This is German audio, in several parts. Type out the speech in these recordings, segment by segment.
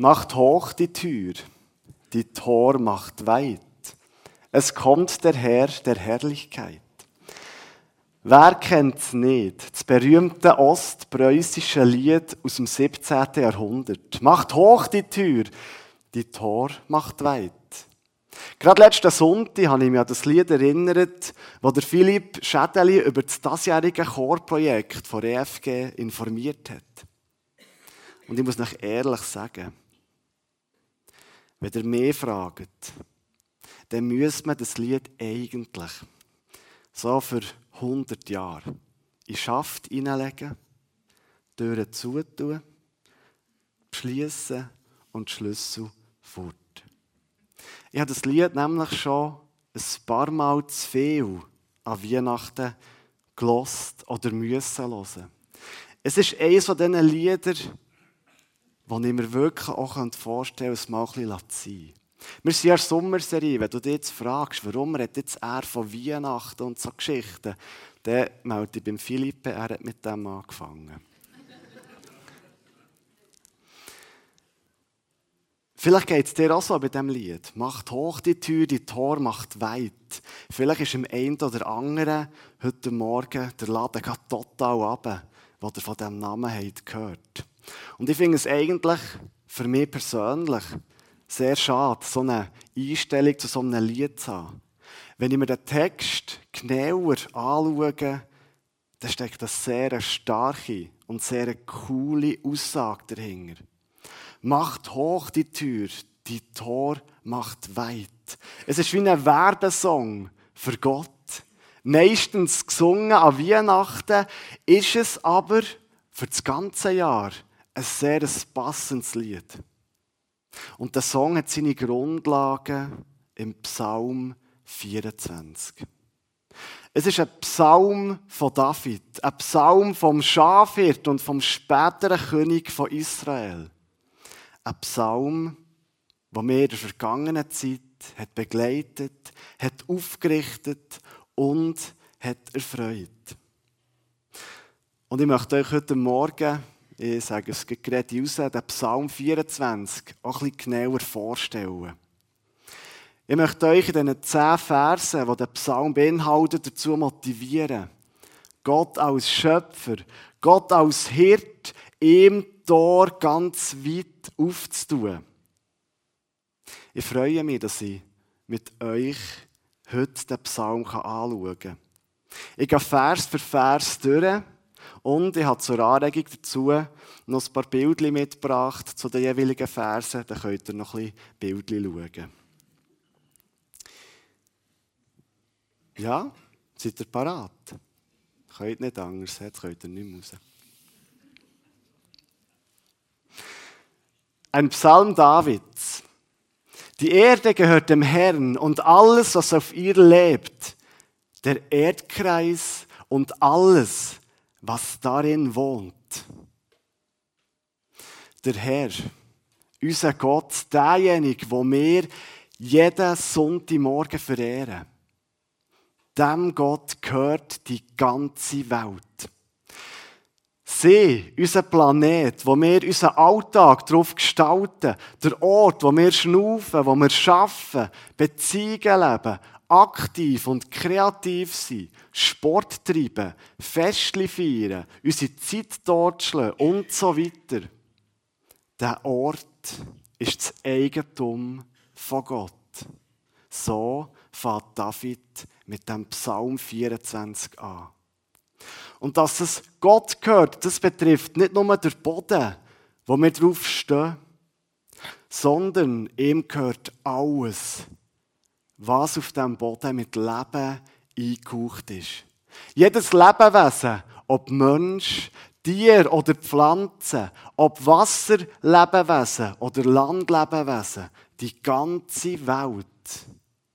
Macht hoch die Tür, die Tor macht weit. Es kommt der Herr der Herrlichkeit. Wer kennt's nicht? Das berühmte ostpreußische Lied aus dem 17. Jahrhundert. Macht hoch die Tür, die Tor macht weit. Gerade letzten Sonntag habe ich mich an das Lied erinnert, wo der Philipp Schädeli über das dasjährige Chorprojekt von EFG informiert hat. Und ich muss noch ehrlich sagen, wenn ihr mehr fragt, dann müsste man das Lied eigentlich so für 100 Jahre in Schaft hineinlegen, Türen zutun, beschließen und Schlüssel fort. Ich habe das Lied nämlich schon ein paar Mal zu viel an Weihnachten gelost oder müssen hören. Es ist eines von diesen Liedern, die ich mir wirklich auch vorstellen könnte, es mal ein bisschen sein. Wir sind ja in der Sommerserie. Wenn du dich jetzt fragst, warum redet jetzt er von Weihnachten und so Geschichten, dann melde ich beim Philippe, er hat mit dem angefangen. Vielleicht geht es dir auch so bei diesem Lied. Macht hoch die Tür, die Tor macht weit. Vielleicht ist im einen oder anderen heute Morgen der Laden total ab, wo ihr von diesem Namen habt gehört. Und ich finde es eigentlich für mich persönlich sehr schade, so eine Einstellung zu so einem Lied zu haben. Wenn ich mir den Text genauer anschaue, dann steckt eine sehr starke und sehr coole Aussage dahinter. Macht hoch die Tür, die Tor macht weit. Es ist wie ein Werbesong für Gott. Meistens gesungen an Weihnachten, ist es aber für das ganze Jahr ein sehr passendes Lied. Und der Song hat seine Grundlagen im Psalm 24. Es ist ein Psalm von David, ein Psalm vom Schafhirt und vom späteren König von Israel. Ein Psalm, der mir in der vergangenen Zeit hat begleitet, hat aufgerichtet und hat erfreut. Und ich möchte euch heute Morgen, ich sage es gerade raus, den Psalm 24 auch bisschen genauer vorstellen. Ich möchte euch in diesen zehn Versen, die der Psalm beinhaltet, dazu motivieren, Gott als Schöpfer, Gott als Hirt, ihm Tor ganz weit aufzutun. Ich freue mich, dass ich mit euch heute den Psalm anschauen kann. Ich gehe Vers für Vers durch und ich habe zur Anregung dazu noch ein paar Bildchen mitgebracht zu den jeweiligen Versen. Da könnt ihr noch ein Bildchen schauen. Ja, seid ihr parat? Könnt nicht anders, jetzt könnt ihr nicht mehr raus. Ein Psalm Davids. Die Erde gehört dem Herrn und alles, was auf ihr lebt, der Erdkreis und alles, was darin wohnt. Der Herr, unser Gott, derjenige, wo wir jeden Sonntagmorgen verehren. Dem Gott gehört die ganze Welt. See, unser Planet, wo wir unseren Alltag darauf gestalten, der Ort, wo wir schnaufen, wo wir arbeiten, Beziehungen leben, aktiv und kreativ sein, Sport treiben, Festli feiern, unsere Zeit totschlagen und so weiter. Der Ort ist das Eigentum von Gott. So fängt David mit dem Psalm 24 an. Und dass es Gott gehört, das betrifft nicht nur den Boden, wo wir drauf stehen, sondern ihm gehört alles, was auf dem Boden mit Leben eingehaucht ist. Jedes Lebewesen, ob Mensch, Tier oder Pflanze, ob Wasserlebewesen oder Landlebewesen, die ganze Welt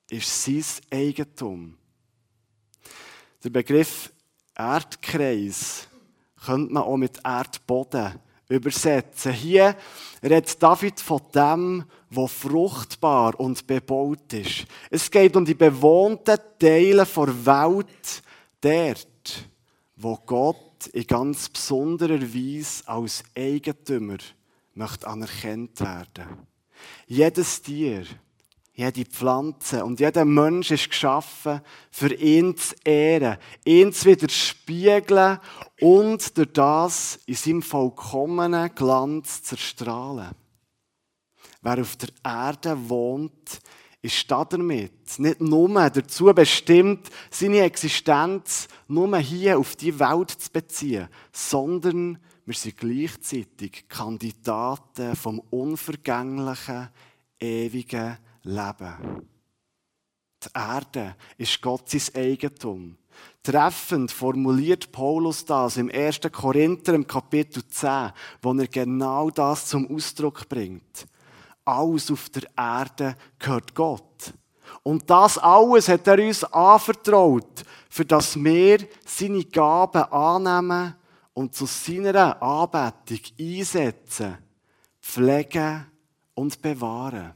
ist sein Eigentum. Der Begriff Erdkreis könnte man auch mit Erdboden übersetzen. Hier redet David von dem, wo fruchtbar und bebaut ist. Es geht um die bewohnten Teile der Welt, dort, wo Gott in ganz besonderer Weise als Eigentümer möchte anerkannt werden. Jedes Tier, jede Pflanze und jeder Mensch ist geschaffen, für ihn zu ehren, ihn zu widerspiegeln und durch das in seinem vollkommenen Glanz zu erstrahlen. Wer auf der Erde wohnt, ist damit nicht nur dazu bestimmt, seine Existenz nur hier auf die Welt zu beziehen, sondern wir sind gleichzeitig Kandidaten vom unvergänglichen, ewigen Leben. Die Erde ist Gottes Eigentum. Treffend formuliert Paulus das im 1. Korinther im Kapitel 10, wo er genau das zum Ausdruck bringt. Alles auf der Erde gehört Gott. Und das alles hat er uns anvertraut, für dass wir seine Gaben annehmen und zu seiner Anbetung einsetzen, pflegen und bewahren.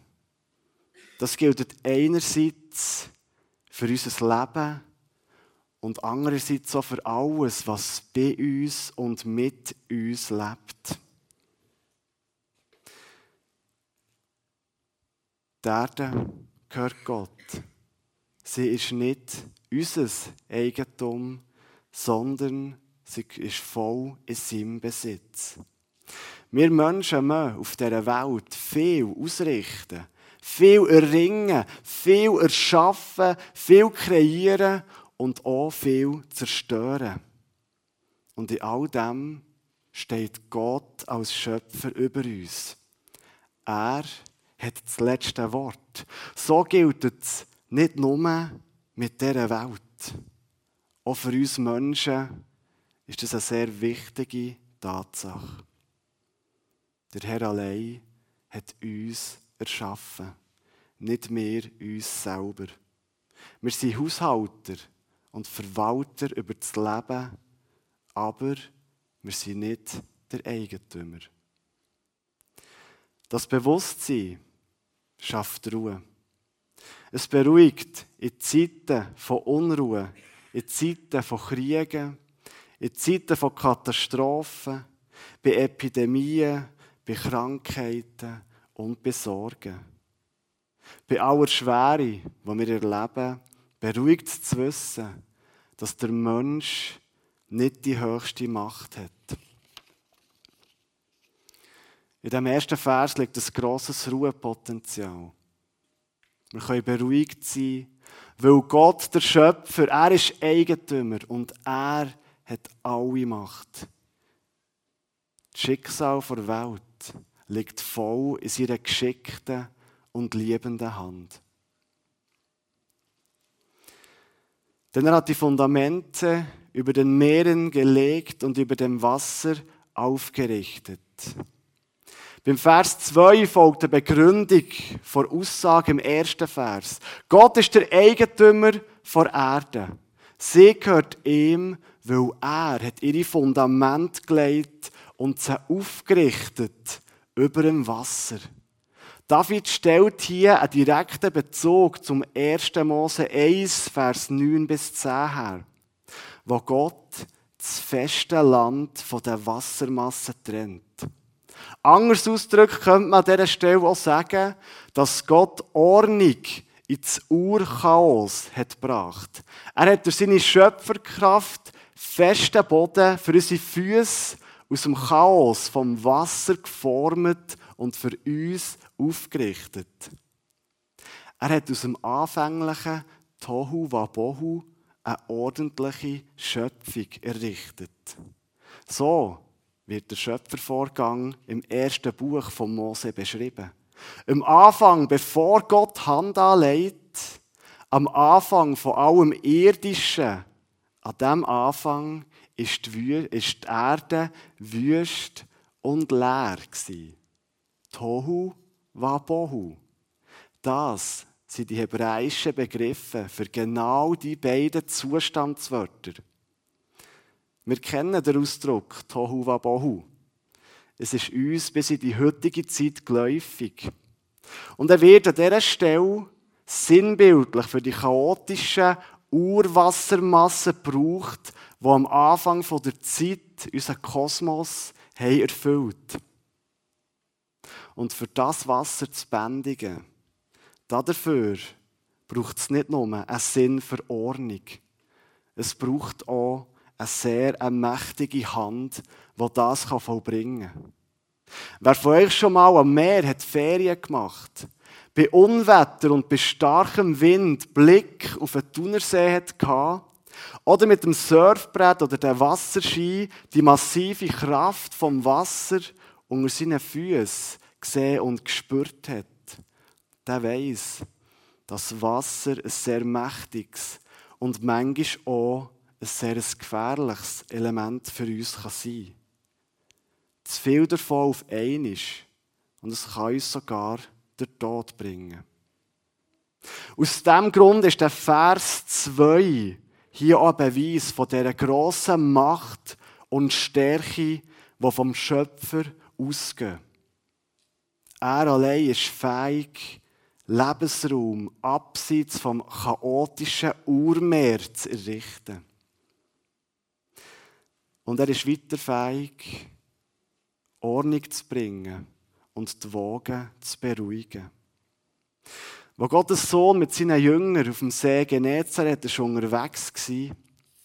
Das gilt einerseits für unser Leben und andererseits auch für alles, was bei uns und mit uns lebt. Die Erde gehört Gott. Sie ist nicht unser Eigentum, sondern sie ist voll in seinem Besitz. Wir Menschen müssen auf dieser Welt viel ausrichten, viel erringen, viel erschaffen, viel kreieren und auch viel zerstören. Und in all dem steht Gott als Schöpfer über uns. Er hat das letzte Wort. So gilt es nicht nur mit dieser Welt. Auch für uns Menschen ist das eine sehr wichtige Tatsache. Der Herr allein hat uns erschaffen, nicht wir uns selber. Wir sind Haushalter und Verwalter über das Leben, aber wir sind nicht der Eigentümer. Das Bewusstsein, schafft Ruhe. Es beruhigt in Zeiten von Unruhe, in Zeiten von Kriegen, in Zeiten von Katastrophen, bei Epidemien, bei Krankheiten und bei Sorgen. Bei aller Schwere, die wir erleben, beruhigt es zu wissen, dass der Mensch nicht die höchste Macht hat. In dem ersten Vers liegt ein grosses Ruhepotenzial. Wir können beruhigt sein, weil Gott, der Schöpfer, er ist Eigentümer und er hat alle Macht. Das Schicksal der Welt liegt voll in seiner geschickten und liebenden Hand. Denn er hat die Fundamente über den Meeren gelegt und über dem Wasser aufgerichtet. Beim Vers 2 folgt eine Begründung vor Aussage im ersten Vers. Gott ist der Eigentümer der Erde. Sie gehört ihm, weil er hat ihre Fundament gelegt und sie aufgerichtet über dem Wasser. David stellt hier einen direkten Bezug zum 1. Mose 1, Vers 9 bis 10 her, wo Gott das feste Land von der Wassermasse trennt. Anders ausgedrückt könnte man an dieser Stelle auch sagen, dass Gott Ordnung ins Urchaos hat gebracht. Er hat durch seine Schöpferkraft festen Boden für unsere Füße aus dem Chaos vom Wasser geformt und für uns aufgerichtet. Er hat aus dem anfänglichen Tohu Wabohu eine ordentliche Schöpfung errichtet. So wird der Schöpfervorgang im ersten Buch von Mose beschrieben. Am Anfang, bevor Gott Hand anlegt, am Anfang von allem Irdischen, an dem Anfang ist die, Erde wüst und leer gewesen. Tohu Wabohu. Das sind die hebräischen Begriffe für genau die beiden Zustandswörter. Wir kennen den Ausdruck Tohu Wabohu. Es ist uns bis in die heutige Zeit geläufig. Und er wird an dieser Stelle sinnbildlich für die chaotischen Urwassermassen gebraucht, die am Anfang der Zeit unseren Kosmos haben erfüllt und für das Wasser zu bändigen. Dafür braucht es nicht nur einen Sinn für Ordnung. Es braucht auch eine sehr eine mächtige Hand, die das vollbringen kann. Wer von euch schon mal am Meer hat Ferien gemacht, bei Unwetter und bei starkem Wind Blick auf den Thunersee hatte, oder mit dem Surfbrett oder dem Wasserski die massive Kraft vom Wasser unter seinen Füßen gesehen und gespürt hat, der weiß, dass Wasser ein sehr mächtiges und manchmal auch ein sehr gefährliches Element für uns kann sein kann. Zu viel davon auf einmal und es kann uns sogar den Tod bringen. Aus diesem Grund ist der Vers 2 hier ein Beweis von dieser grossen Macht und Stärke, die vom Schöpfer ausgehen. Er allein ist fähig, Lebensraum abseits vom chaotischen Urmeer zu errichten. Und er ist weiter fähig, Ordnung zu bringen und die Wogen zu beruhigen. Wo Gottes Sohn mit seinen Jüngern auf dem See Genezareth schon unterwegs war,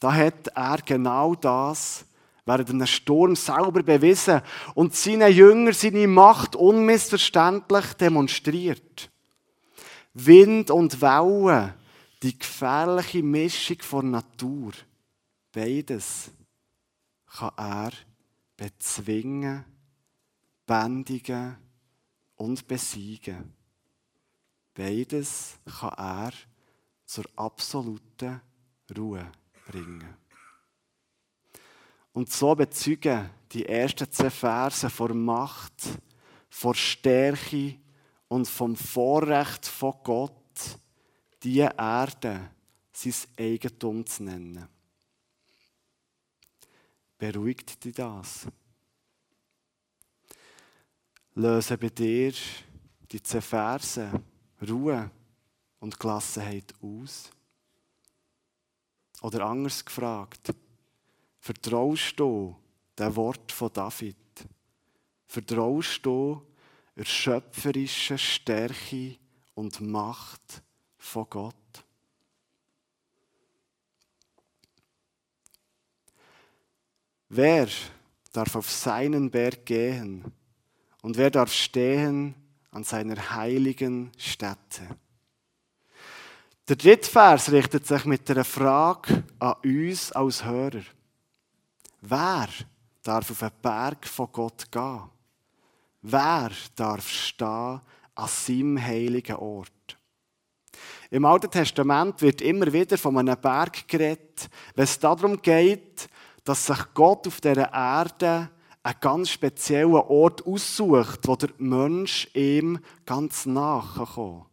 da hat er genau das während einem Sturm selber bewiesen und seinen Jüngern seine Macht unmissverständlich demonstriert. Wind und Wellen, die gefährliche Mischung von Natur, beides kann er bezwingen bändigen und besiegen. Beides kann er zur absoluten Ruhe bringen. Und so bezeugen die ersten zwei Verse vor Macht, vor Stärke und vom Vorrecht von Gott, die Erde sein Eigentum zu nennen. Beruhigt dich das? lösen bei dir die zehn Verse Ruhe und Gelassenheit aus? Oder anders gefragt, vertraust du dem Wort von David? Vertraust du der schöpferischen Stärke und Macht von Gott? Wer darf auf seinen Berg gehen? Und wer darf stehen an seiner heiligen Stätte? Der dritte Vers richtet sich mit einer Frage an uns als Hörer. Wer darf auf einen Berg von Gott gehen? Wer darf stehen an seinem heiligen Ort? Im Alten Testament wird immer wieder von einem Berg geredet, wenn es darum geht, dass sich Gott auf dieser Erde einen ganz speziellen Ort aussucht, wo der Mensch ihm ganz nachkommt.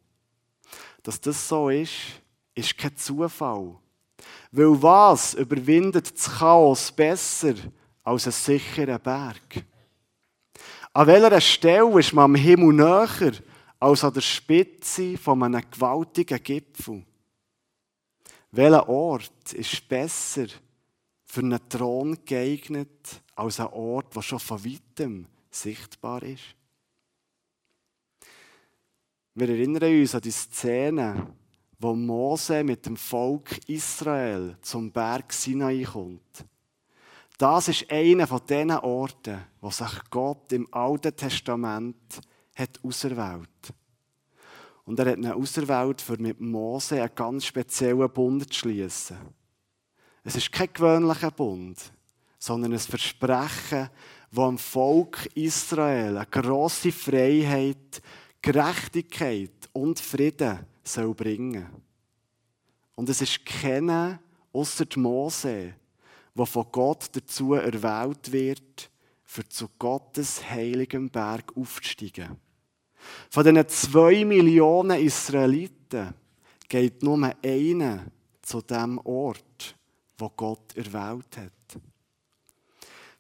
Dass das so ist, ist kein Zufall. Weil was überwindet das Chaos besser als ein sicherer Berg? An welcher Stelle ist man am Himmel näher als an der Spitze von einem gewaltigen Gipfel? Welcher Ort ist besser für einen Thron geeignet als ein Ort, der schon von weitem sichtbar ist. Wir erinnern uns an die Szene, wo Mose mit dem Volk Israel zum Berg Sinai kommt. Das ist einer von diesen Orten, wo sich Gott im Alten Testament hat auserwählt. Und er hat ihn auserwählt, für mit Mose einen ganz speziellen Bund zu schließen. Es ist kein gewöhnlicher Bund, sondern ein Versprechen, das dem Volk Israel eine grosse Freiheit, Gerechtigkeit und Frieden soll bringen. Und es ist keiner außer Mose, der von Gott dazu erwählt wird, für zu Gottes heiligem Berg aufzusteigen. Von diesen zwei Millionen Israeliten geht nur einer zu dem Ort wo Gott erwählt hat.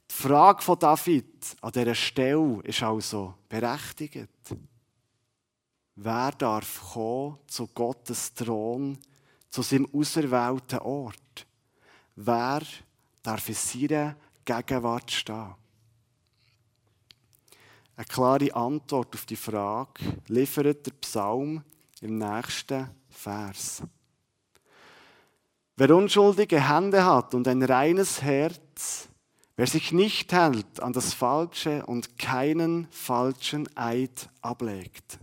Die Frage von David an dieser Stelle ist also berechtigt. Wer darf kommen zu Gottes Thron, zu seinem auserwählten Ort? Wer darf in seiner Gegenwart stehen? Eine klare Antwort auf die Frage liefert der Psalm im nächsten Vers. Wer unschuldige Hände hat und ein reines Herz, wer sich nicht hält an das Falsche und keinen falschen Eid ablegt.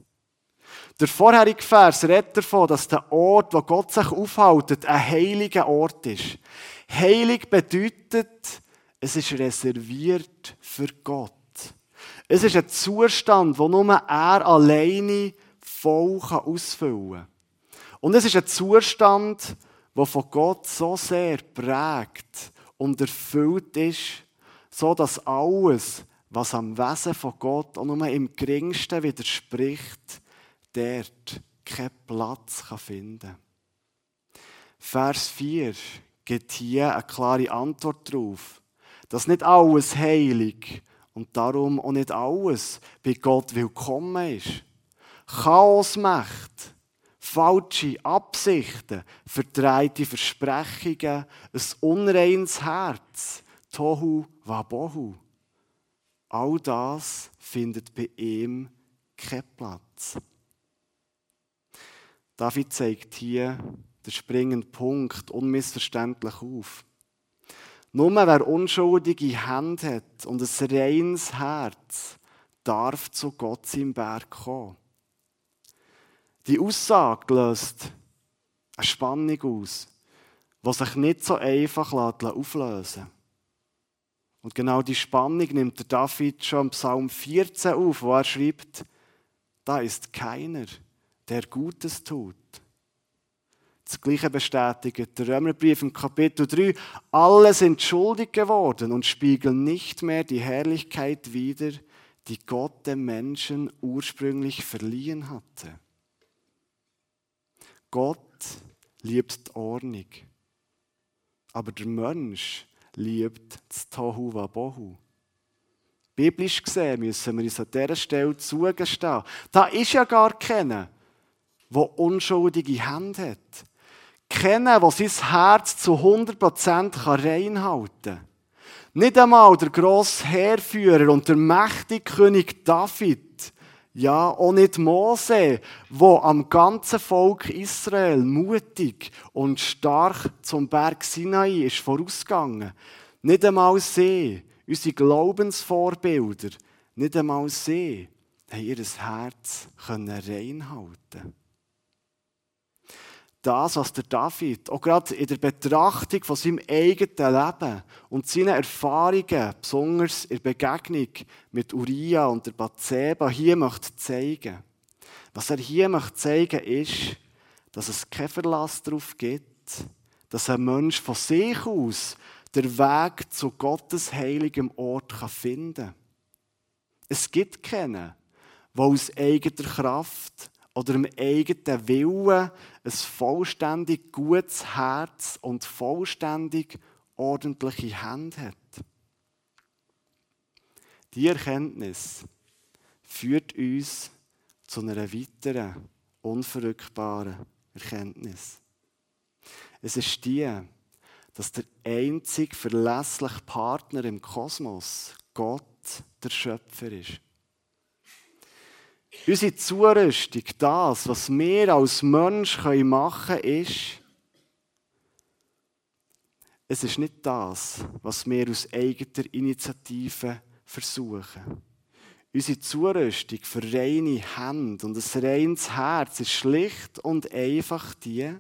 Der vorherige Vers redet davon, dass der Ort, wo Gott sich aufhält, ein heiliger Ort ist. Heilig bedeutet, es ist reserviert für Gott. Es ist ein Zustand, wo nur er alleine voll ausfüllen kann. Und es ist ein Zustand, der von Gott so sehr prägt und erfüllt ist, so dass alles, was am Wesen von Gott auch nur im geringsten widerspricht, dort keinen Platz finden kann. Vers 4 gibt hier eine klare Antwort darauf, dass nicht alles heilig und darum auch nicht alles bei Gott willkommen ist. Chaosmacht, falsche Absichten, verdrehte Versprechungen, ein unreines Herz, Tohu Wabohu. All das findet bei ihm keinen Platz. David zeigt hier den springenden Punkt unmissverständlich auf. Nur wer unschuldige Hände hat und ein reines Herz, darf zu Gott im Berg kommen. Die Aussage löst eine Spannung aus, die sich nicht so einfach auflösen lässt. Und genau die Spannung nimmt der David schon im Psalm 14 auf, wo er schreibt, da ist keiner, der Gutes tut. Das Gleiche bestätigt der Römerbrief im Kapitel 3. Alle sind schuldig geworden und spiegeln nicht mehr die Herrlichkeit wider, die Gott dem Menschen ursprünglich verliehen hatte. Gott liebt die Ordnung. Aber der Mensch liebt das Tohu Wabohu. Biblisch gesehen müssen wir uns an dieser Stelle zugestehen. Da ist ja gar keiner, der unschuldige Hände hat. Keiner, der sein Herz zu 100% reinhalten kann. Nicht einmal der grosse Heerführer und der mächtige König David, ja, auch nicht Mose, wo am ganzen Volk Israel mutig und stark zum Berg Sinai ist vorausgegangen. Nicht einmal sie unsere Glaubensvorbilder, nicht einmal sie, haben ihr Herz reinhalten das, was der David, auch gerade in der Betrachtung von seinem eigenen Leben und seinen Erfahrungen, besonders in der Begegnung mit Uriah und der Bathseba, hier möchte zeigen. Was er hier möchte zeigen, ist, dass es keinen Verlass darauf gibt, dass ein Mensch von sich aus der Weg zu Gottes heiligem Ort finden kann. Es gibt keinen, der aus eigener Kraft oder im eigenen Willen ein vollständig gutes Herz und vollständig ordentliche Hände hat. Die Erkenntnis führt uns zu einer weiteren, unverrückbaren Erkenntnis. Es ist die, dass der einzig verlässliche Partner im Kosmos Gott, der Schöpfer ist. Unsere Zurüstung, das, was wir als Mensch machen können, ist, es ist nicht das, was wir aus eigener Initiative versuchen. Unsere Zurüstung für reine Hände und ein reines Herz ist schlicht und einfach die,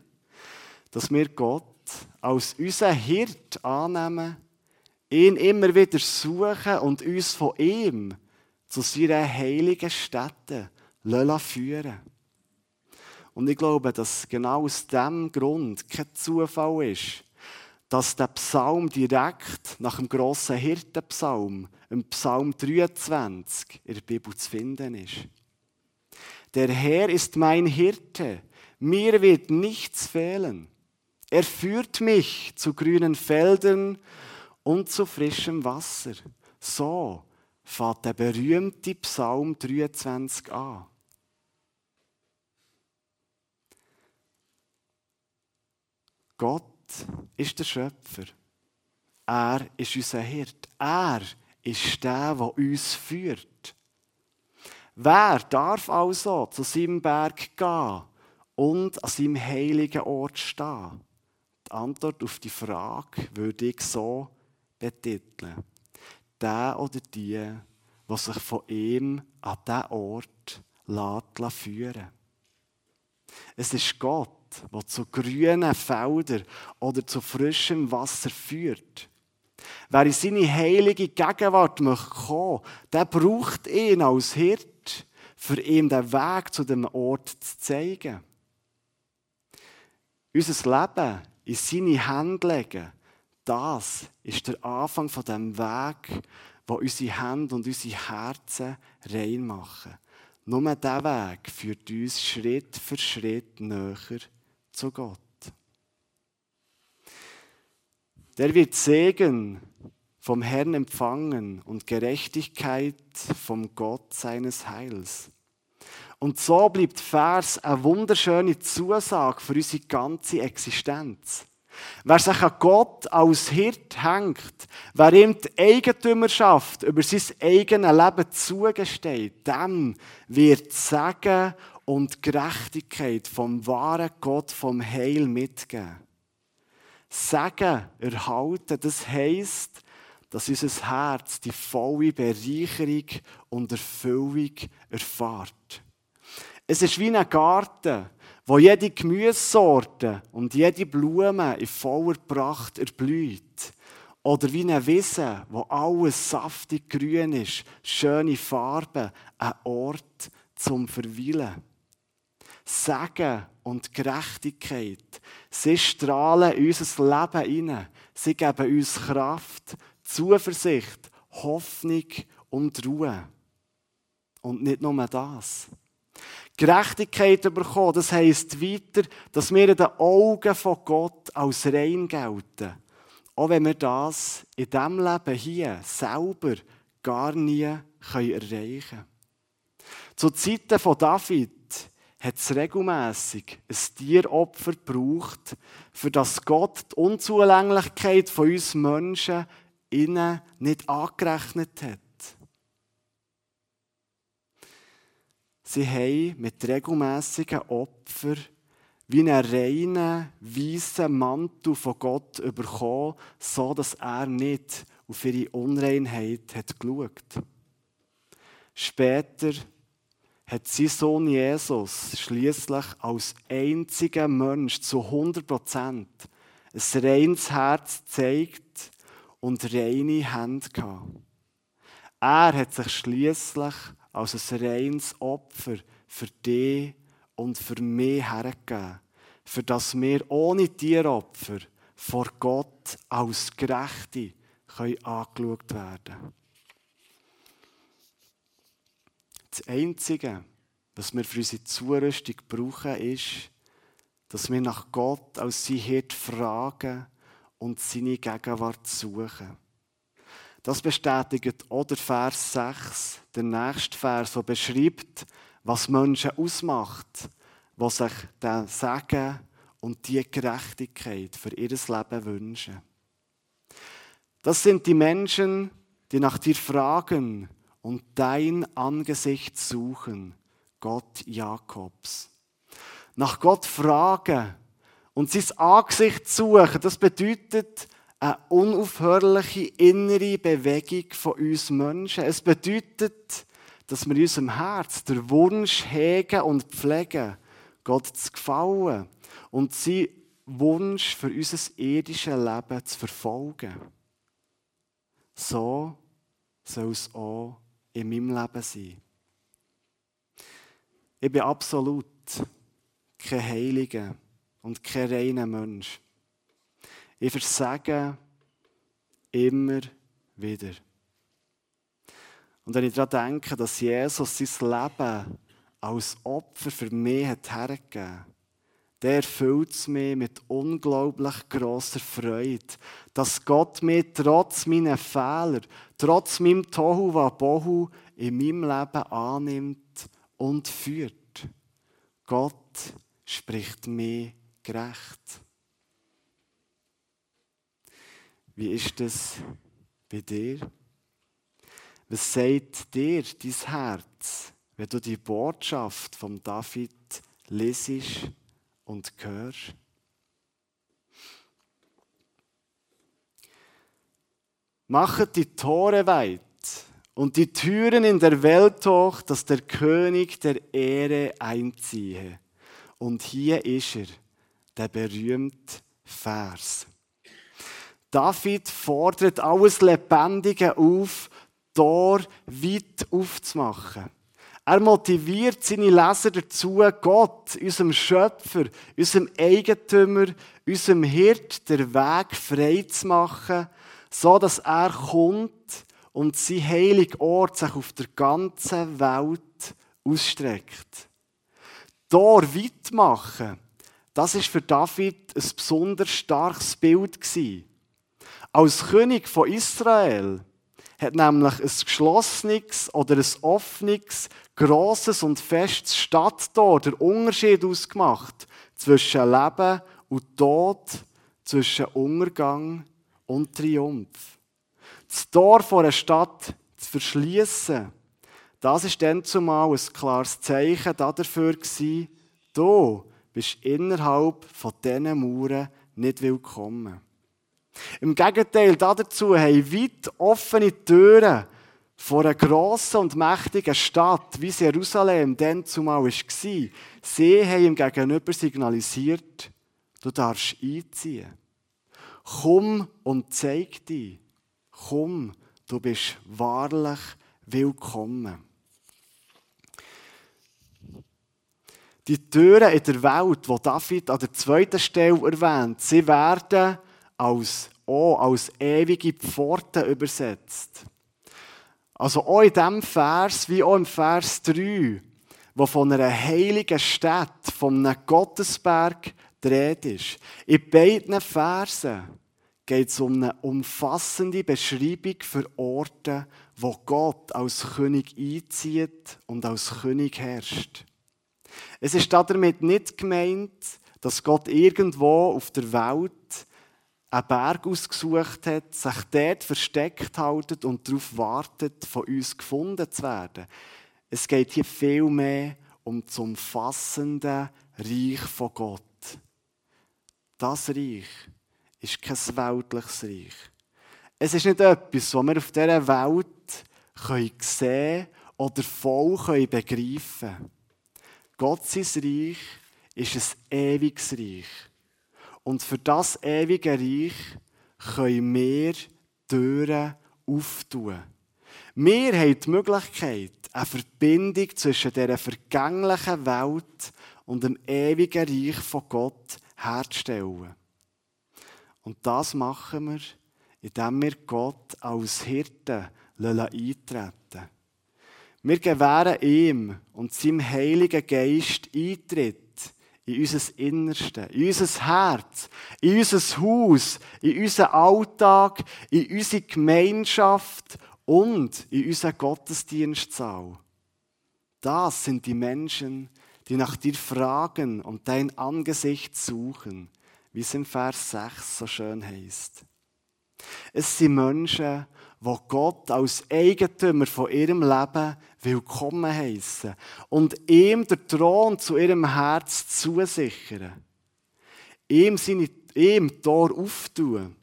dass wir Gott als unseren Hirt annehmen, ihn immer wieder suchen und uns von ihm zu seiner heiligen Stätte führen Und ich glaube, dass genau aus diesem Grund kein Zufall ist, dass der Psalm direkt nach dem grossen Hirtenpsalm, im Psalm 23, in der Bibel zu finden ist. Der Herr ist mein Hirte, mir wird nichts fehlen. Er führt mich zu grünen Feldern und zu frischem Wasser. So fängt der berühmte Psalm 23 an. Gott ist der Schöpfer. Er ist unser Hirt. Er ist der, der uns führt. Wer darf also zu seinem Berg gehen und an seinem heiligen Ort stehen? Die Antwort auf die Frage würde ich so betiteln. Der oder die, was sich von ihm an diesen Ort lässt führen Es ist Gott, der zu grünen Feldern oder zu frischem Wasser führt. Wer in seine heilige Gegenwart möchte kommen, der braucht ihn als Hirt, für ihn den Weg zu dem Ort zu zeigen. Unser Leben in seine Hände legen, das ist der Anfang von dem Weg, wo unsere Hände und unsere Herzen rein machen. Nur dieser Weg führt uns Schritt für Schritt näher zu Gott. Der wird Segen vom Herrn empfangen und Gerechtigkeit vom Gott seines Heils. Und so bleibt Vers eine wunderschöne Zusage für unsere ganze Existenz. Wer sich an Gott als Hirt hängt, wer ihm die Eigentümerschaft über sein eigenes Leben zugesteht, dem wird Segen und Gerechtigkeit vom wahren Gott, vom Heil mitgeben. Segen erhalten, das heisst, dass unser Herz die volle Bereicherung und Erfüllung erfahrt. Es ist wie ein Garten, wo jede Gemüsesorte und jede Blume in voller Pracht erblüht. Oder wie eine Wiese, wo alles saftig grün ist, schöne Farben, ein Ort zum Verweilen. Segen und Gerechtigkeit, sie strahlen in unser Leben hinein. Sie geben uns Kraft, Zuversicht, Hoffnung und Ruhe. Und nicht nur das. Gerechtigkeit bekommen, das heisst weiter, dass wir in den Augen von Gott als rein gelten. Auch wenn wir das in diesem Leben hier selber gar nie erreichen können. Zu Zeiten von David hat es regelmässig ein Tieropfer gebraucht, für das Gott die Unzulänglichkeit von uns Menschen innen nicht angerechnet hat. Sie haben mit regelmäßigen Opfern wie einen reinen, weißen Mantel von Gott bekommen, so dass er nicht auf ihre Unreinheit hat geschaut. Später hat sein Sohn Jesus schließlich als einziger Mensch zu 100 Prozent ein reines Herz gezeigt und reine Hände gehabt. Er hat sich schließlich als ein reines Opfer für dich und für mich hergegeben, für das wir ohne Tieropfer vor Gott als Gerechte können angeschaut werden Das Einzige, was wir für unsere Zurüstung brauchen, ist, dass wir nach Gott als sein Hirt fragen und seine Gegenwart suchen. Das bestätigt auch der Vers 6, der nächste Vers, der beschreibt, was Menschen ausmacht, die sich den Segen und die Gerechtigkeit für ihr Leben wünschen. Das sind die Menschen, die nach dir fragen und dein Angesicht suchen, Gott Jakobs. Nach Gott fragen und sein Angesicht suchen, das bedeutet, eine unaufhörliche innere Bewegung von uns Menschen. Es bedeutet, dass wir in unserem Herz den Wunsch hegen und pflegen, Gott zu gefallen und seinen Wunsch für unser irdisches Leben zu verfolgen. So soll es auch in meinem Leben sein. Ich bin absolut kein Heiliger und kein reiner Mensch. Ich versage immer wieder. Und wenn ich daran denke, dass Jesus sein Leben als Opfer für mich hat hergegeben der erfüllt es mich mit unglaublich grosser Freude, dass Gott mich trotz meiner Fehler, trotz meinem Tohu Wabohu in meinem Leben annimmt und führt. Gott spricht mir gerecht. Wie ist das bei dir? Was sagt dir dein Herz, wenn du die Botschaft von David lesest und hörst? Machet die Tore weit und die Türen in der Welt hoch, dass der König der Ehre einziehe. Und hier ist er, der berühmte Vers. David fordert alles Lebendige auf, Tor weit aufzumachen. Er motiviert seine Leser dazu, Gott, unserem Schöpfer, unserem Eigentümer, unserem Hirt, der Weg frei zu machen, so dass er kommt und sein heiliger Ort sich auf der ganzen Welt ausstreckt. Tor weit machen, das ist für David ein besonders starkes Bild gewesen. Als König von Israel hat nämlich ein geschlossenes oder ein offenes, grosses und festes Stadttor der Unterschied ausgemacht zwischen Leben und Tod, zwischen Untergang und Triumph. Das Tor vor einer Stadt zu verschließen, das ist dann zumal ein klares Zeichen dafür du bist innerhalb von diesen Mauern nicht willkommen. Im Gegenteil dazu haben weit offene Türen vor einer grossen und mächtigen Stadt, wie Jerusalem dann zumal war. Sie haben ihm gegenüber signalisiert, du darfst einziehen. Komm und zeig dich. Komm, du bist wahrlich willkommen. Die Türen in der Welt, die David an der zweiten Stelle erwähnt, sie werden als, auch als ewige Pforten übersetzt. Also auch in diesem Vers, wie auch im Vers 3, wo von einer heiligen Stadt, von einem Gottesberg dreht ist. In beiden Versen geht es um eine umfassende Beschreibung für Orte, wo Gott als König einzieht und als König herrscht. Es ist damit nicht gemeint, dass Gott irgendwo auf der Welt einen Berg ausgesucht hat, sich dort versteckt haltet und darauf wartet, von uns gefunden zu werden. Es geht hier viel mehr um das umfassende Reich von Gott. Das Reich ist kein weltliches Reich. Es ist nicht etwas, was wir auf dieser Welt sehen oder voll begreifen können. Gottes Reich ist ein ewiges Reich. Und für das ewige Reich können wir Türen auftun. Wir haben die Möglichkeit, eine Verbindung zwischen dieser vergänglichen Welt und dem ewigen Reich von Gott herzustellen. Und das machen wir, indem wir Gott als Hirte eintreten Wir gewähren ihm und seinem Heiligen Geist Eintritt in unser Innerste, in unser Herz, in unser Haus, in unseren Alltag, in unsere Gemeinschaft und in unseren Gottesdienstsaal. Das sind die Menschen, die nach dir fragen und dein Angesicht suchen, wie es im Vers 6 so schön heißt. Es sind Menschen, wo Gott als Eigentümer von ihrem Leben willkommen heißen und ihm den Thron zu ihrem Herz zusichern. Ihm seine ihm Tor auftun.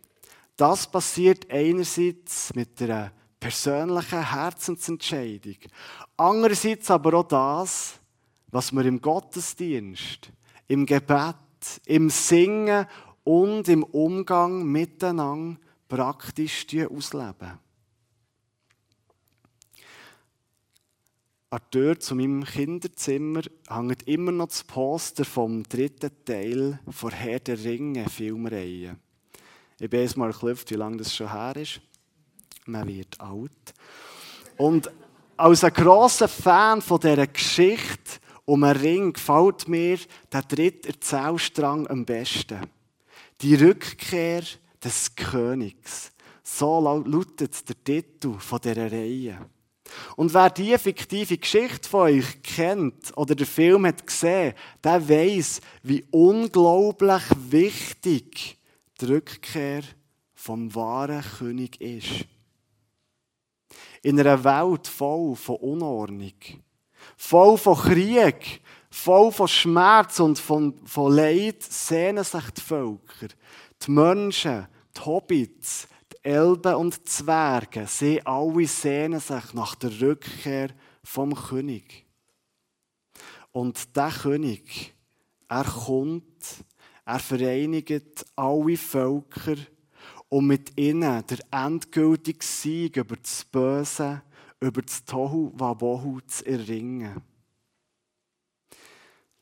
Das passiert einerseits mit einer persönlichen Herzensentscheidung, andererseits aber auch das, was wir im Gottesdienst, im Gebet, im Singen und im Umgang miteinander praktisch ausleben. An der Tür zu meinem Kinderzimmer hängt immer noch das Poster vom dritten Teil von Herr der Ringe Filmreihe. Ich bin erst mal erklüpft, wie lange das schon her ist. Man wird alt. Und als ein grosser Fan von dieser Geschichte um einen Ring gefällt mir der dritte Erzählstrang am besten. Die Rückkehr des Königs. So lautet der Titel dieser Reihe. Und wer diese fiktive Geschichte von euch kennt oder den Film hat gesehen, der weiß, wie unglaublich wichtig die Rückkehr vom wahren König ist. In einer Welt voll von Unordnung, Voll von Krieg, voll von Schmerz und von, von Leid sehnen sich die Völker. Die Menschen, die Hobbits, die Elben und Zwerge, sie alle sehnen sich nach der Rückkehr vom König. Und der König, er kommt, er vereinigt alle Völker, um mit ihnen der endgültige Sieg über das Böse, über das Tohu Wabohu zu erringen.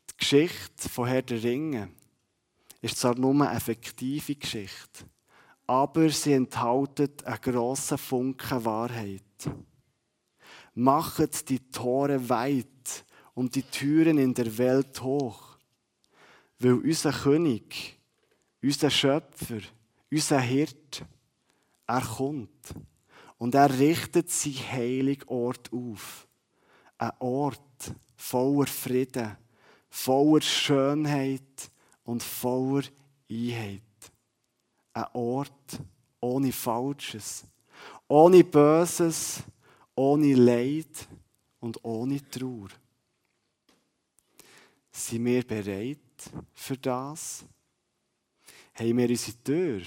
Die Geschichte von Herr der Ringe ist zwar nur eine fiktive Geschichte, aber sie enthält einen grossen Funken Wahrheit. Machet die Tore weit und die Türen in der Welt hoch, weil unser König, unser Schöpfer, unser Hirt, er kommt und er richtet sein heiligen Ort auf. Ein Ort voller Frieden, voller Schönheit und voller Einheit. Ein Ort ohne Falsches, ohne Böses, ohne Leid und ohne Trauer. Sind wir bereit für das? Haben wir unsere Tür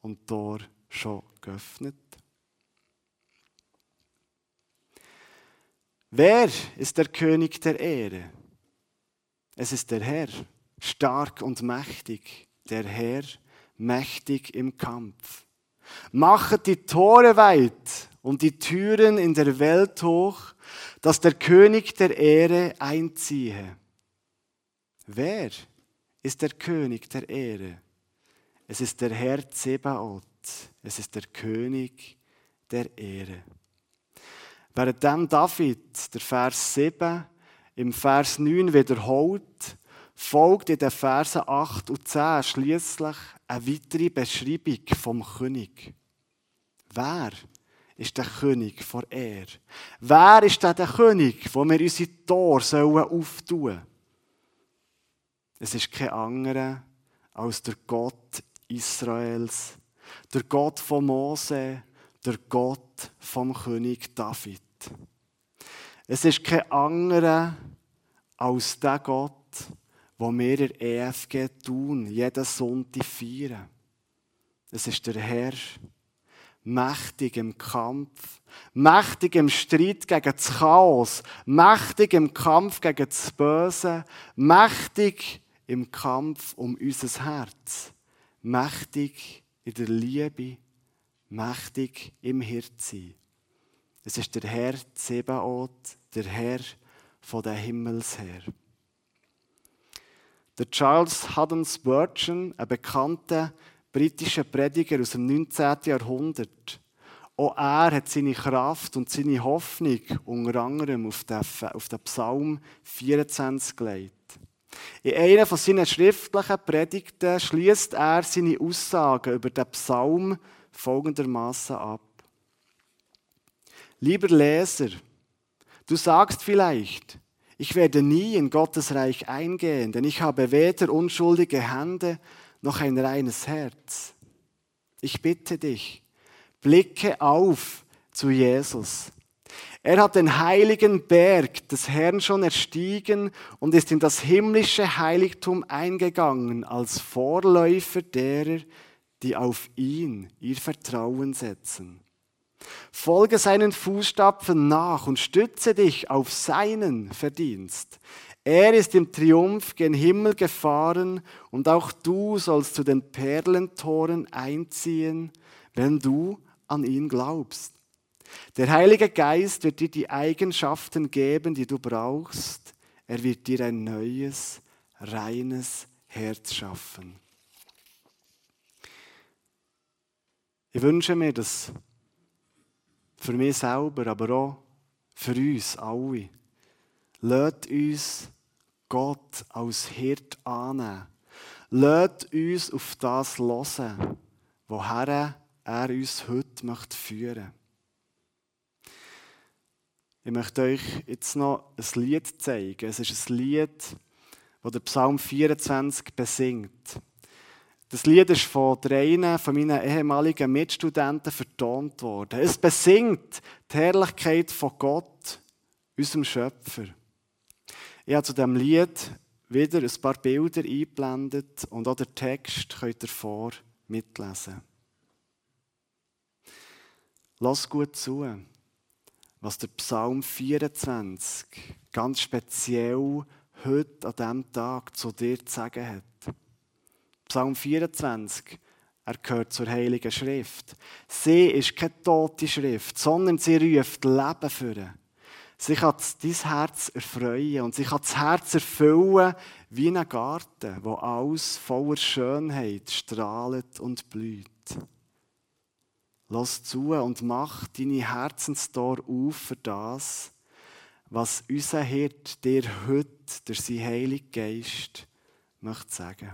und Tor schon geöffnet? Wer ist der König der Ehre? Es ist der Herr, stark und mächtig, der Herr, mächtig im Kampf. Machet die Tore weit und die Türen in der Welt hoch, dass der König der Ehre einziehe. Wer ist der König der Ehre? Es ist der Herr Zebaoth. Es ist der König der Ehre. Währenddem David der Vers 7 im Vers 9 wiederholt, folgt in den Versen 8 und 10 schließlich eine weitere Beschreibung vom König. Wer ist der König vor er? Wer ist der, der König, wo wir unsere Tore sollen auftun sollen? Es ist kein anderer als der Gott Israels, der Gott von Mose, der Gott vom König David. Es ist kein anderer als der Gott, wo wir in EFG tun, jeden Sonntag feiern. Es ist der Herr, mächtig im Kampf, mächtig im Streit gegen das Chaos, mächtig im Kampf gegen das Böse, mächtig im Kampf um unser Herz, mächtig in der Liebe, mächtig im Hirtsein. Es ist der Herr Zebaoth, der Herr von der Himmelsherr. Der Charles Haddon Spurgeon, ein bekannter britischer Prediger aus dem 19. Jahrhundert, auch er hat seine Kraft und seine Hoffnung unter anderem auf den, auf den Psalm 24 gelegt. In einer von seinen schriftlichen Predigten schließt er seine Aussagen über den Psalm folgendermaßen ab. Lieber Leser, du sagst vielleicht, ich werde nie in Gottes Reich eingehen, denn ich habe weder unschuldige Hände noch ein reines Herz. Ich bitte dich, blicke auf zu Jesus. Er hat den heiligen Berg des Herrn schon erstiegen und ist in das himmlische Heiligtum eingegangen als Vorläufer derer, die auf ihn ihr Vertrauen setzen. Folge seinen Fußstapfen nach und stütze dich auf seinen Verdienst. Er ist im Triumph gen Himmel gefahren und auch du sollst zu den Perlentoren einziehen, wenn du an ihn glaubst. Der Heilige Geist wird dir die Eigenschaften geben, die du brauchst. Er wird dir ein neues, reines Herz schaffen. Ich wünsche mir, dass für mich selber, aber auch für uns alle. Lasst uns Gott als Hirt annehmen. Lasst uns auf das hören, woher er uns heute möchte führen Ich möchte euch jetzt noch ein Lied zeigen. Es ist ein Lied, das der Psalm 24 besingt. Das Lied ist von drei von meinen ehemaligen Mitstudenten vertont worden. Es besingt die Herrlichkeit von Gott, unserem Schöpfer. Ich habe zu diesem Lied wieder ein paar Bilder eingeblendet und auch den Text könnt ihr vor mitlesen. Lass gut zu, was der Psalm 24 ganz speziell heute an diesem Tag zu dir zu sagen hat. Psalm 24, er gehört zur Heiligen Schrift. Sie ist keine tote Schrift, sondern sie ruft Leben für. Sie kann dein Herz erfreuen und sie kann das Herz erfüllen wie ein Garten, wo alles voller Schönheit strahlt und blüht. Lass zu und mach deine Herzenstor auf für das, was unser Hirt dir heute durch seinen Heiligen Geist möchte sagen.